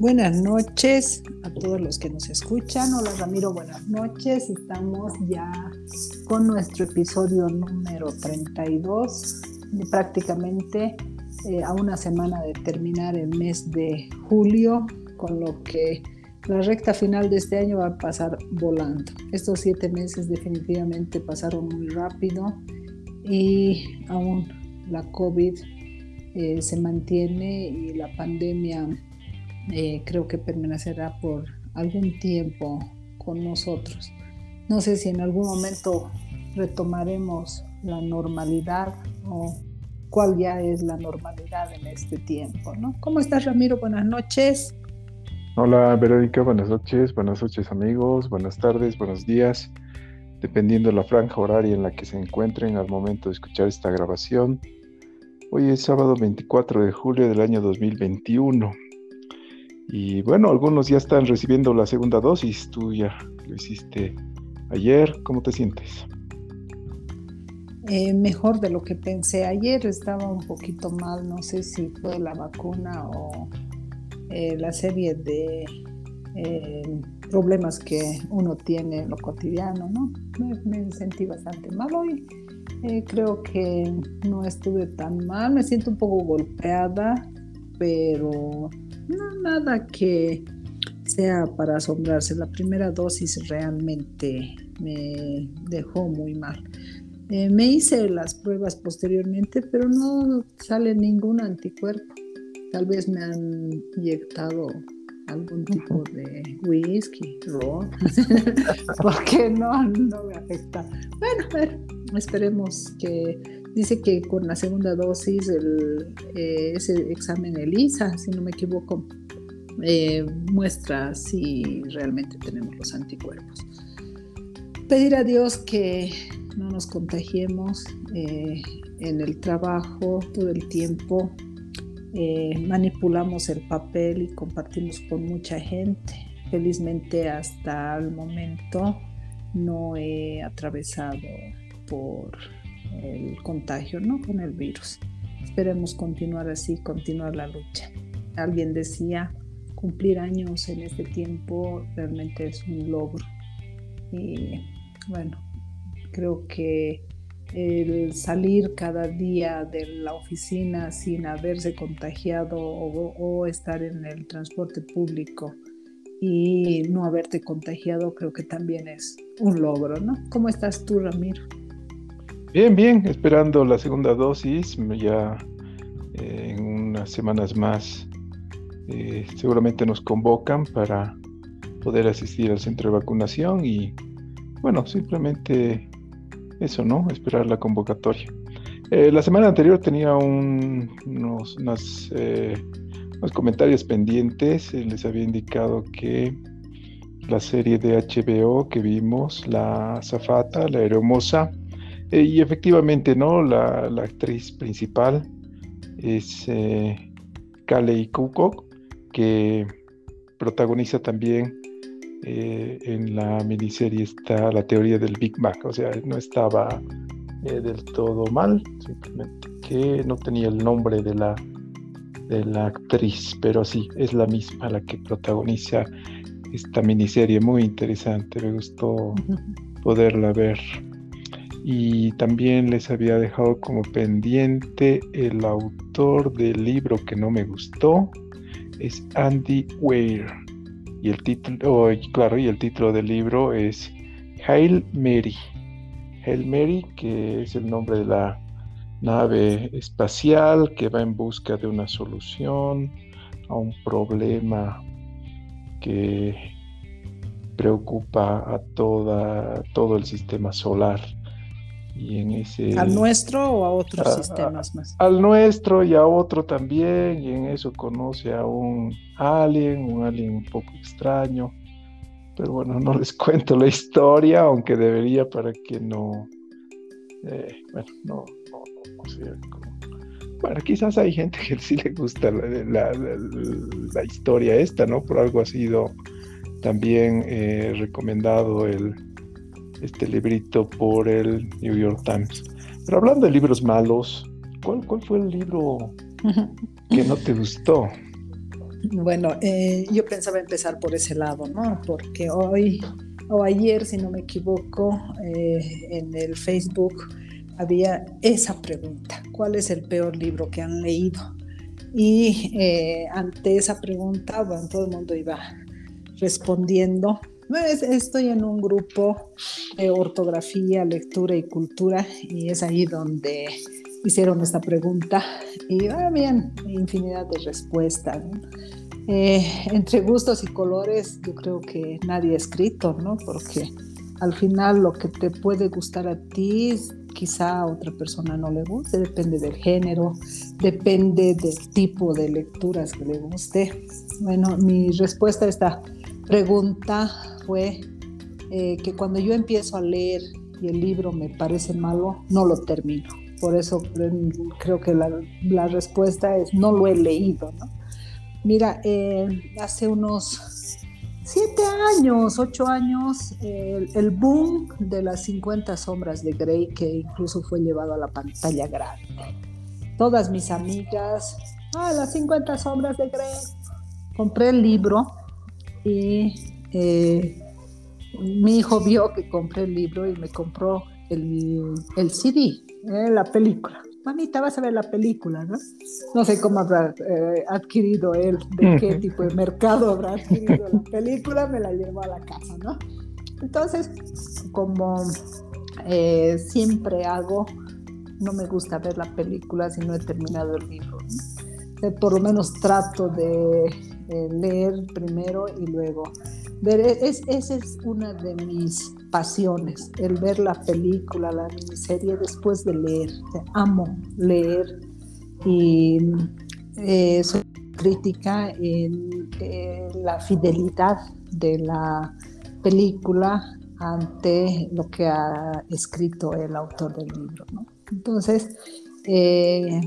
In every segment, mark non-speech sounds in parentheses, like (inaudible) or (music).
Buenas noches a todos los que nos escuchan. Hola Ramiro, buenas noches. Estamos ya con nuestro episodio número 32, prácticamente eh, a una semana de terminar el mes de julio, con lo que la recta final de este año va a pasar volando. Estos siete meses definitivamente pasaron muy rápido y aún la COVID eh, se mantiene y la pandemia eh, creo que permanecerá por algún tiempo con nosotros. No sé si en algún momento retomaremos la normalidad o cuál ya es la normalidad en este tiempo, ¿no? ¿Cómo estás, Ramiro? Buenas noches. Hola, Verónica, buenas noches, buenas noches amigos, buenas tardes, buenos días, dependiendo de la franja horaria en la que se encuentren al momento de escuchar esta grabación. Hoy es sábado 24 de julio del año 2021. Y bueno, algunos ya están recibiendo la segunda dosis. Tú ya lo hiciste ayer. ¿Cómo te sientes? Eh, mejor de lo que pensé. Ayer estaba un poquito mal. No sé si fue la vacuna o eh, la serie de eh, problemas que uno tiene en lo cotidiano, ¿no? Me, sentí bastante mal hoy. Eh, creo que no estuve tan mal, me siento un poco golpeada, pero no nada que sea para asombrarse. La primera dosis realmente me dejó muy mal. Eh, me hice las pruebas posteriormente, pero no sale ningún anticuerpo. Tal vez me han inyectado algún tipo de whisky, ron, (laughs) (laughs) porque no, no me afecta. Bueno, esperemos que dice que con la segunda dosis el, eh, ese examen ELISA, si no me equivoco, eh, muestra si realmente tenemos los anticuerpos. Pedir a Dios que no nos contagiemos eh, en el trabajo todo el tiempo. manipulamos el papel y compartimos con mucha gente. Felizmente hasta el momento no he atravesado por el contagio, ¿no? Con el virus. Esperemos continuar así, continuar la lucha. Alguien decía, cumplir años en este tiempo realmente es un logro. Y bueno, creo que el salir cada día de la oficina sin haberse contagiado o, o, estar en el transporte público y no haberte contagiado creo que también es un logro, ¿no? ¿Cómo estás tú, Ramiro? Bien, bien, esperando la segunda dosis, ya eh, en unas semanas más eh, seguramente nos convocan para poder asistir al centro de vacunación y bueno, simplemente eso, ¿no? Esperar la convocatoria. Eh, la semana anterior tenía unos, unos comentarios pendientes, les había indicado que la serie de HBO que vimos, La Zafata, La Hermosa, eh, y efectivamente, ¿no? La, actriz principal es eh, Kalei Kukok, que protagoniza también eh, en la miniserie está la teoría del Big Bang, o sea, no estaba eh, del todo mal, simplemente que no tenía el nombre de la, de la actriz, pero sí, es la misma la que protagoniza esta miniserie, muy interesante, me gustó poderla ver y también les había dejado como pendiente el autor del libro que no me gustó es Andy Weir. Y el título oh, claro y el título del libro es Hail Mary. Hail Mary que es el nombre de la nave espacial que va en busca de una solución a un problema que preocupa a toda, todo el sistema solar ¿Al nuestro o a otros sistemas más? Al nuestro y a otro también, y en eso conoce a un alien, un alien un poco extraño. Pero bueno, no les (laughs) cuento la historia, aunque debería para que no. Eh, bueno, no, no, no, sé. Bueno, quizás hay gente que sí le gusta la, la, historia esta, ¿no? Por algo ha sido también eh, recomendado el este librito por el New York Times. Pero hablando de libros malos, ¿cuál, cuál fue el libro (laughs) que no te gustó? Bueno, eh, yo pensaba empezar por ese lado, ¿no? Porque hoy o ayer, si no me equivoco, eh, en el Facebook había esa pregunta, ¿cuál es el peor libro que han leído? Y eh, ante esa pregunta, bueno, todo el mundo iba respondiendo. Estoy en un grupo de ortografía, lectura y cultura y es ahí donde hicieron esta pregunta y había infinidad de respuestas. Eh, entre gustos y colores, yo creo que nadie ha escrito, ¿no? Porque al final lo que te puede gustar a ti, quizá a otra persona no le guste, depende del género, depende del tipo de lecturas que le guste. Bueno, mi respuesta a esta pregunta fue eh, que cuando yo empiezo a leer y el libro me parece malo, no lo termino. Por eso creo que la, respuesta es no lo he leído. ¿no? Mira, eh, hace unos siete años, ocho años, el, boom de las 50 sombras de Grey, que incluso fue llevado a la pantalla grande. Todas mis amigas, ah, las 50 sombras de Grey. Compré el libro y eh, mi hijo vio que compré el libro y me compró el, el CD, eh, la película. Mamita, vas a ver la película, ¿no? No sé cómo habrá eh, adquirido él, de qué tipo de mercado habrá adquirido la película, me la llevó a la casa, ¿no? Entonces, como eh, siempre hago, no me gusta ver la película si no he terminado el libro. por lo menos trato de leer primero y luego ver. Es, esa es una de mis pasiones, el ver la película, la miniserie después de leer. Amo leer y eh, soy crítica en, la fidelidad de la película ante lo que ha escrito el autor del libro. Entonces, eh,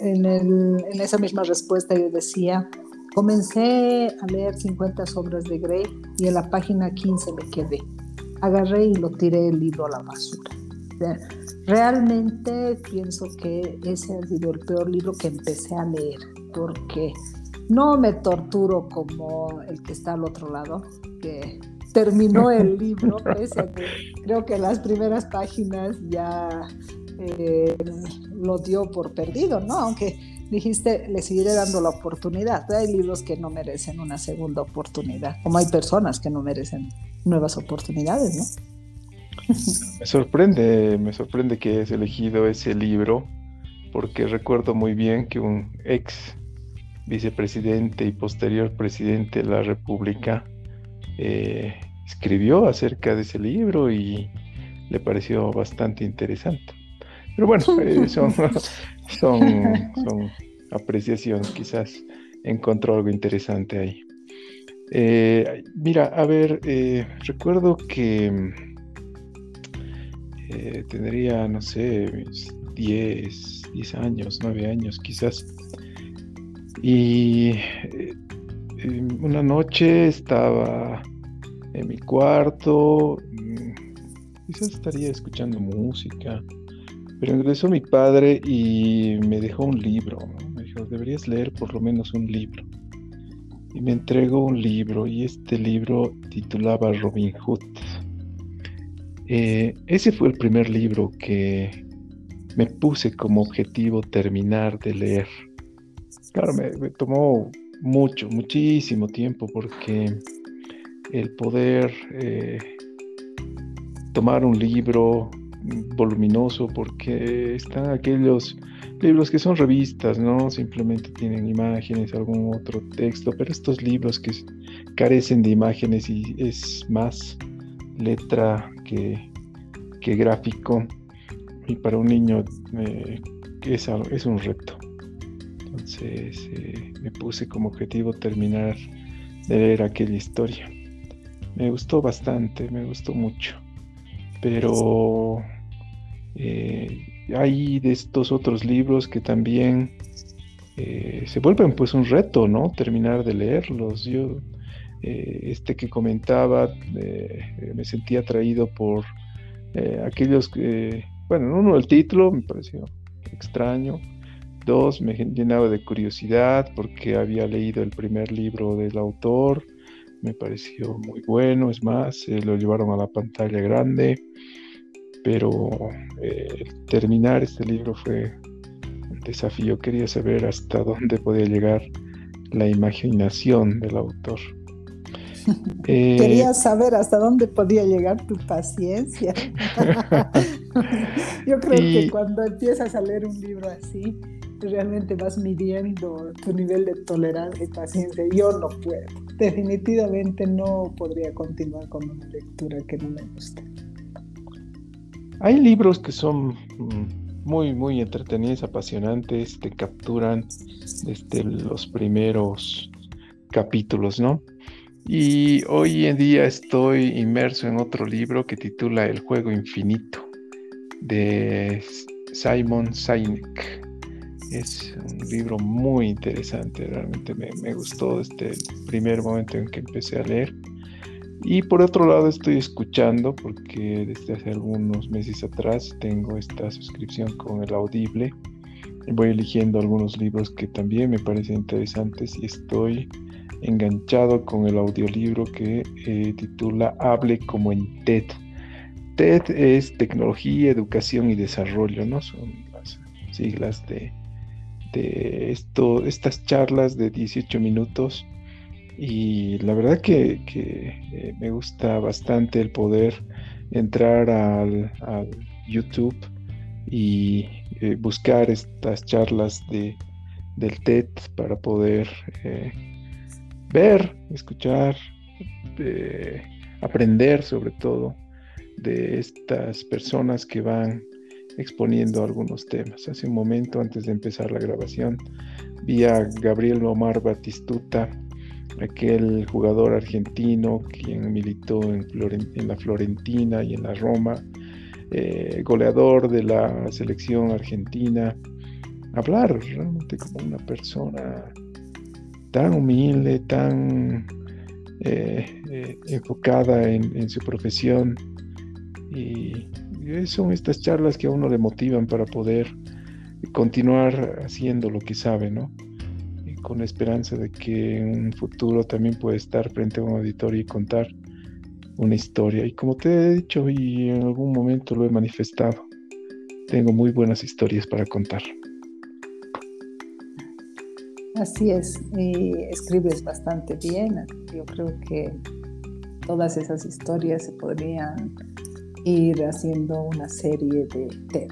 en, esa misma respuesta yo decía, comencé a leer 50 obras de Grey y en la página 15 me quedé agarré y lo tiré el libro a la basura. Realmente pienso que ese ha sido el peor libro que empecé a leer, porque no me torturo como el que está al otro lado, que terminó el libro, (laughs) creo que las primeras páginas ya eh, lo dio por perdido, ¿no? Aunque dijiste, le seguiré dando la oportunidad. Hay libros que no merecen una segunda oportunidad, como hay personas que no merecen nuevas oportunidades, ¿no? Me sorprende, me sorprende que hayas elegido ese libro, porque recuerdo muy bien que un ex vicepresidente y posterior presidente de la República eh, escribió acerca de ese libro y le pareció bastante interesante. Pero bueno, (laughs) eh, son, son, son apreciaciones, quizás encontró algo interesante ahí. Eh, mira, a ver, eh, recuerdo que eh, tendría, no sé, 10, 10 años, 9 años quizás. Y una noche estaba en mi cuarto, mm, quizás estaría escuchando música, pero ingresó mi padre y me dejó un libro. Me dijo, deberías leer por lo menos un libro y me entregó un libro y este libro titulaba Robin Hood. Eh, ese fue el primer libro que me puse como objetivo terminar de leer. Claro, me, tomó mucho, muchísimo tiempo porque el poder eh, tomar un libro voluminoso, porque están aquellos libros que son revistas, ¿no? Simplemente tienen imágenes, algún otro texto, pero estos libros que carecen de imágenes y es más letra que, que gráfico, y para un niño eh, es, es, un reto. Entonces eh, me puse como objetivo terminar de leer aquella historia. Me gustó bastante, me gustó mucho, pero eh, hay de estos otros libros que también eh, se vuelven pues un reto, ¿no? Terminar de leerlos. Yo, eh, este que comentaba, me sentí atraído por aquellos que, bueno, uno el título me pareció extraño, Dos, me llenaba de curiosidad porque había leído el primer libro del autor, me pareció muy bueno, es más, lo llevaron a la pantalla grande, pero eh, terminar este libro fue un desafío, quería saber hasta dónde podía llegar la imaginación del autor. (laughs) Eh, Quería saber hasta dónde podía llegar tu paciencia. (laughs) Yo creo que cuando empiezas a leer un libro así, realmente vas midiendo tu nivel de tolerancia y paciencia. Yo no puedo. Definitivamente no podría continuar con una lectura que no me guste. Hay libros que son mm, muy, muy entretenidos, apasionantes, te capturan desde los primeros capítulos, ¿no? Y hoy en día estoy inmerso en otro libro que titula El juego infinito de Simon Sinek. Es un libro muy interesante, realmente me, me, gustó desde el primer momento en que empecé a leer. Y por otro lado estoy escuchando, porque desde hace algunos meses atrás tengo esta suscripción con el Audible. Voy eligiendo algunos libros que también me parecen interesantes y estoy enganchado con el audiolibro que eh, titula Hable como en TED. TED es Tecnología, Educación y Desarrollo, ¿no? Son las siglas de, de esto, estas charlas de 18 minutos. Y la verdad que, eh, me gusta bastante el poder entrar al, YouTube y eh, buscar estas charlas de, del TED para poder ver, escuchar, aprender sobre todo de estas personas que van exponiendo algunos temas. Hace un momento, antes de empezar la grabación, vi a Gabriel Omar Batistuta, aquel jugador argentino quien militó en, la Florentina y en la Roma, eh, goleador de la selección argentina, hablar realmente como una persona tan humilde, tan eh, eh, enfocada en, su profesión. Y, son estas charlas que a uno le motivan para poder continuar haciendo lo que sabe, ¿no? Con la esperanza de que en un futuro también puede estar frente a un auditorio y contar una historia. Y como te he dicho y en algún momento lo he manifestado, tengo muy buenas historias para contar. Así es, y escribes bastante bien. Yo creo que todas esas historias se podrían ir haciendo una serie de TED.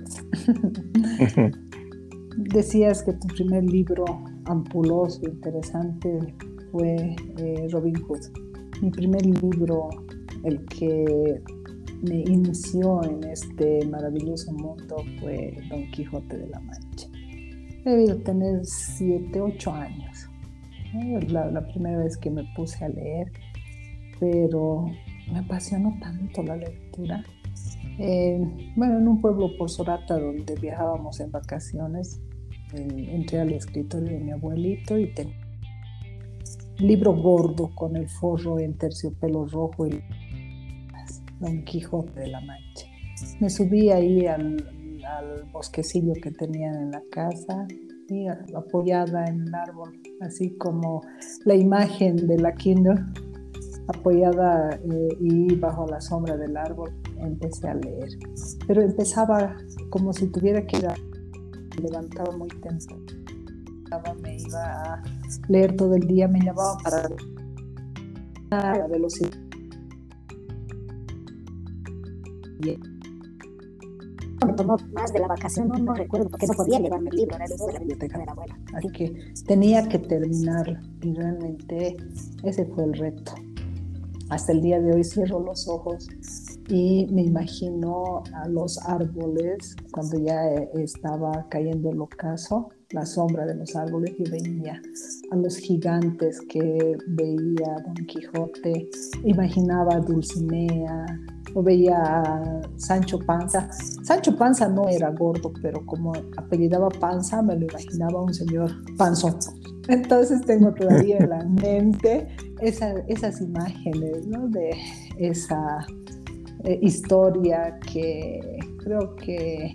Decías que tu primer libro ampuloso, interesante, fue eh, Robin Hood. Mi primer libro, el que me inició en este maravilloso mundo, fue Don Quijote de la Mancha debido tener 7, 8 años. La, la, primera vez que me puse a leer, pero me apasionó tanto la lectura. Eh, bueno, en un pueblo por Sorata donde viajábamos en vacaciones, entré al escritorio de mi abuelito y tenía un libro gordo con el forro en terciopelo rojo y Don Quijote de la Mancha. Me subí ahí al, al bosquecillo que tenían en la casa y apoyada en el árbol, así como la imagen de la Kinder apoyada eh, y bajo la sombra del árbol empecé a leer. Pero empezaba como si tuviera que ir a... levantaba muy temprano. Me iba a leer todo el día, me llamaba para la velocidad tomó más de la vacación, no, recuerdo porque no podía llevarme el libro, era el libro de la biblioteca de la abuela. Así que tenía que terminarlo y realmente ese fue el reto. Hasta el día de hoy cierro los ojos y me imagino a los árboles cuando ya estaba cayendo el ocaso, la sombra de los árboles, y veía a los gigantes que veía Don Quijote, imaginaba a Dulcinea, o veía a Sancho Panza. Sancho Panza no era gordo, pero como apellidaba Panza, me lo imaginaba un señor panzón. Entonces tengo todavía en la (laughs) mente esas imágenes ¿no? de esa eh, historia que creo que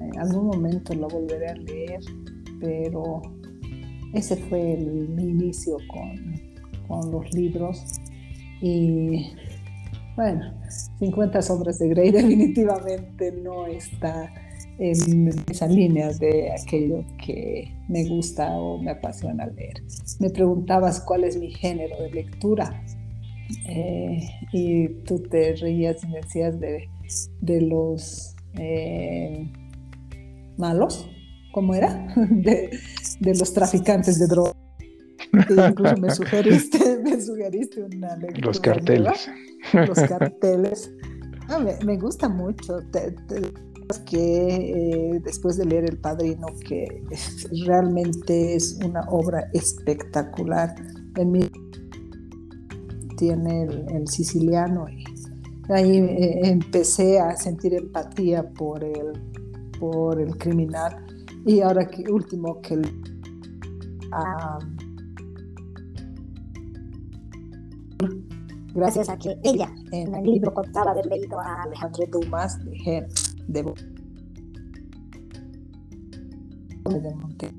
en algún momento lo volveré a leer, pero ese fue mi inicio con, con los libros. Y bueno, 50 sombras de Grey (laughs) definitivamente no está en esa línea de aquello que me gusta o me apasiona leer. Me preguntabas cuál es mi género de lectura eh, y tú te reías y me decías de, de los eh, malos, ¿cómo era? (laughs) De, de los traficantes de drogas. Incluso me sugeriste, (laughs) me sugeriste una lectura. Los carteles. Los carteles. Ah, me, me, gusta mucho. Te, que eh, después de leer El Padrino, que realmente es una obra espectacular. En mi tiene el, siciliano y ahí eh, empecé a sentir empatía por el, por el criminal y ahora que último que el, gracias a que ella en el libro contaba haber leído a Alejandro Dumas de, de, de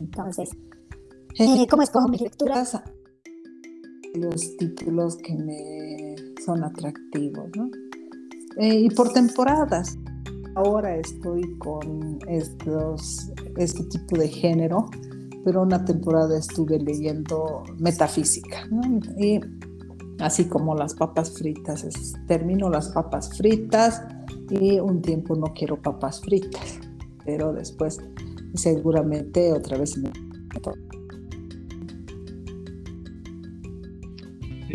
Entonces, eh, ¿cómo escojo mis lecturas? Los títulos que me son atractivos, ¿no? Eh, y por temporadas. Ahora estoy con este tipo de género, pero una temporada estuve leyendo metafísica, ¿no? Y así como las papas fritas, termino las papas fritas y un tiempo no quiero papas fritas, pero después seguramente otra vez me...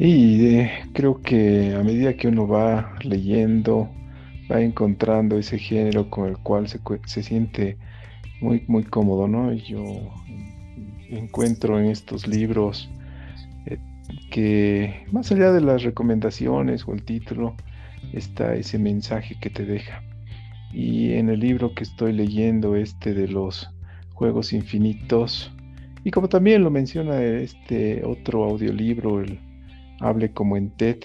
Y eh, creo que a medida que uno va leyendo, va encontrando ese género con el cual se, se siente muy, muy cómodo, ¿no? Yo encuentro en estos libros eh, que más allá de las recomendaciones o el título, está ese mensaje que te deja. Y en el libro que estoy leyendo, este de los Juegos Infinitos, y como también lo menciona este otro audiolibro, el Hable como en TED,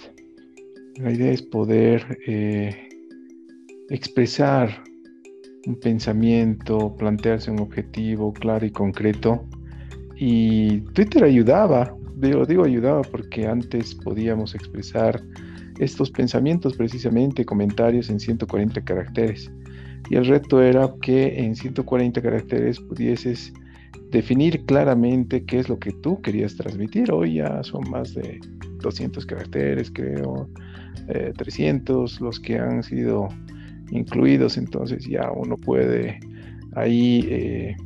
la idea es poder eh, expresar un pensamiento, plantearse un objetivo claro y concreto. Y Twitter ayudaba, digo, digo ayudaba porque antes podíamos expresar estos pensamientos precisamente, comentarios en 140 caracteres. Y el reto era que en 140 caracteres pudieses definir claramente qué es lo que tú querías transmitir. Hoy ya son más de 200 caracteres, creo, 300 eh, los que han sido incluidos, entonces ya uno puede ahí eh,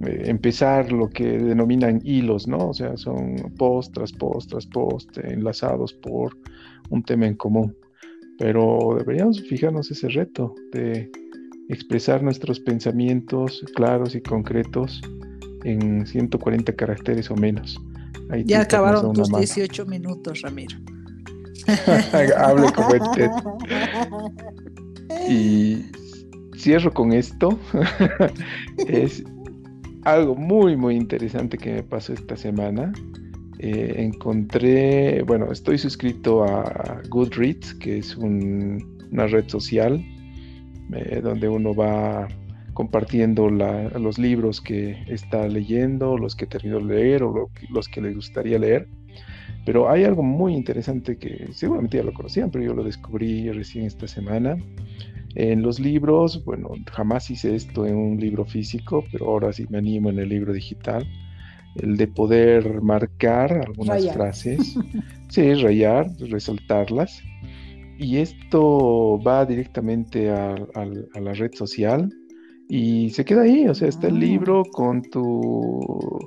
eh, empezar lo que denominan hilos, ¿no? O sea, son post tras post tras post enlazados por un tema en común. Pero deberíamos fijarnos ese reto de expresar nuestros pensamientos claros y concretos en 140 caracteres o menos. Ya acabaron tus 18 minutos, Ramiro. (laughs) Hable como este. (laughs) Y cierro con esto. (laughs) es algo muy, muy interesante que me pasó esta semana. Eh, encontré, bueno, estoy suscrito a Goodreads, que es una red social eh, donde uno va compartiendo los libros que está leyendo, los que terminó de leer o los que le gustaría leer. Pero hay algo muy interesante que seguramente ya lo conocían, pero yo lo descubrí recién esta semana. En los libros, bueno, jamás hice esto en un libro físico, pero ahora sí me animo en el libro digital el de poder marcar algunas frases, (laughs) sí, rayar, resaltarlas. Y esto va directamente a, la red social y se queda ahí, o sea, está el ah. libro con tu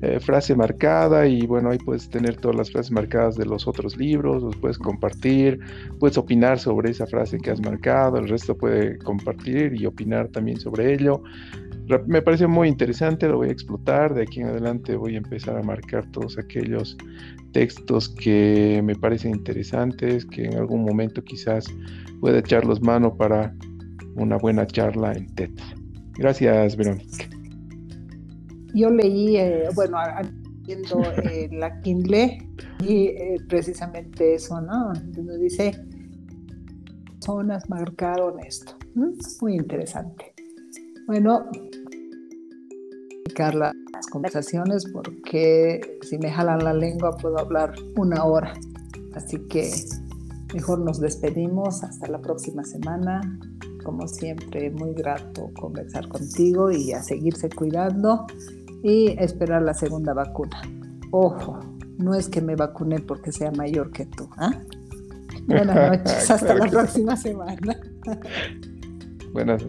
eh, frase marcada y bueno, ahí puedes tener todas las frases marcadas de los otros libros, los puedes compartir, puedes opinar sobre esa frase que has marcado, el resto puede compartir y opinar también sobre ello. Me parece muy interesante, lo voy a explotar, de aquí en adelante voy a empezar a marcar todos aquellos textos que me parecen interesantes, que en algún momento quizás pueda echarlos mano para una buena charla en TED. Gracias, Verónica yo leí, eh, bueno, viendo eh, la Kindle y eh, precisamente eso, ¿no? Donde dice, personas marcaron esto. Muy interesante. Bueno, practicar las conversaciones porque si me jalan la lengua puedo hablar una hora. Así que mejor nos despedimos. Hasta la próxima semana. Como siempre, muy grato conversar contigo y a seguirse cuidando y esperar la segunda vacuna. Ojo, no es que me vacune porque sea mayor que tú. ¿ah? Buenas (laughs) noches, hasta la próxima semana. Buenas